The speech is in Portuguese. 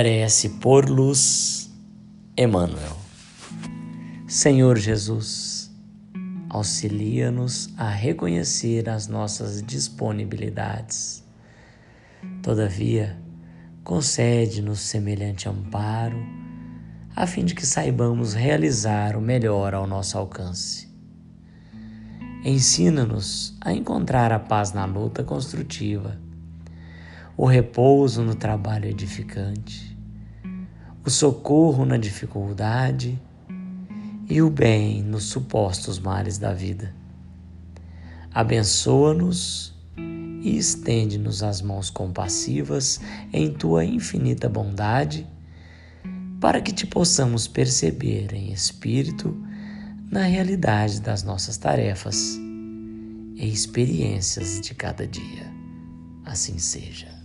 Prece por luz, Emmanuel. Senhor Jesus, auxilia-nos a reconhecer as nossas disponibilidades. Todavia, concede-nos semelhante amparo, a fim de que saibamos realizar o melhor ao nosso alcance. Ensina-nos a encontrar a paz na luta construtiva o repouso no trabalho edificante, o socorro na dificuldade e o bem nos supostos males da vida. Abençoa-nos e estende-nos as mãos compassivas em tua infinita bondade, para que te possamos perceber em espírito na realidade das nossas tarefas e experiências de cada dia. Assim seja.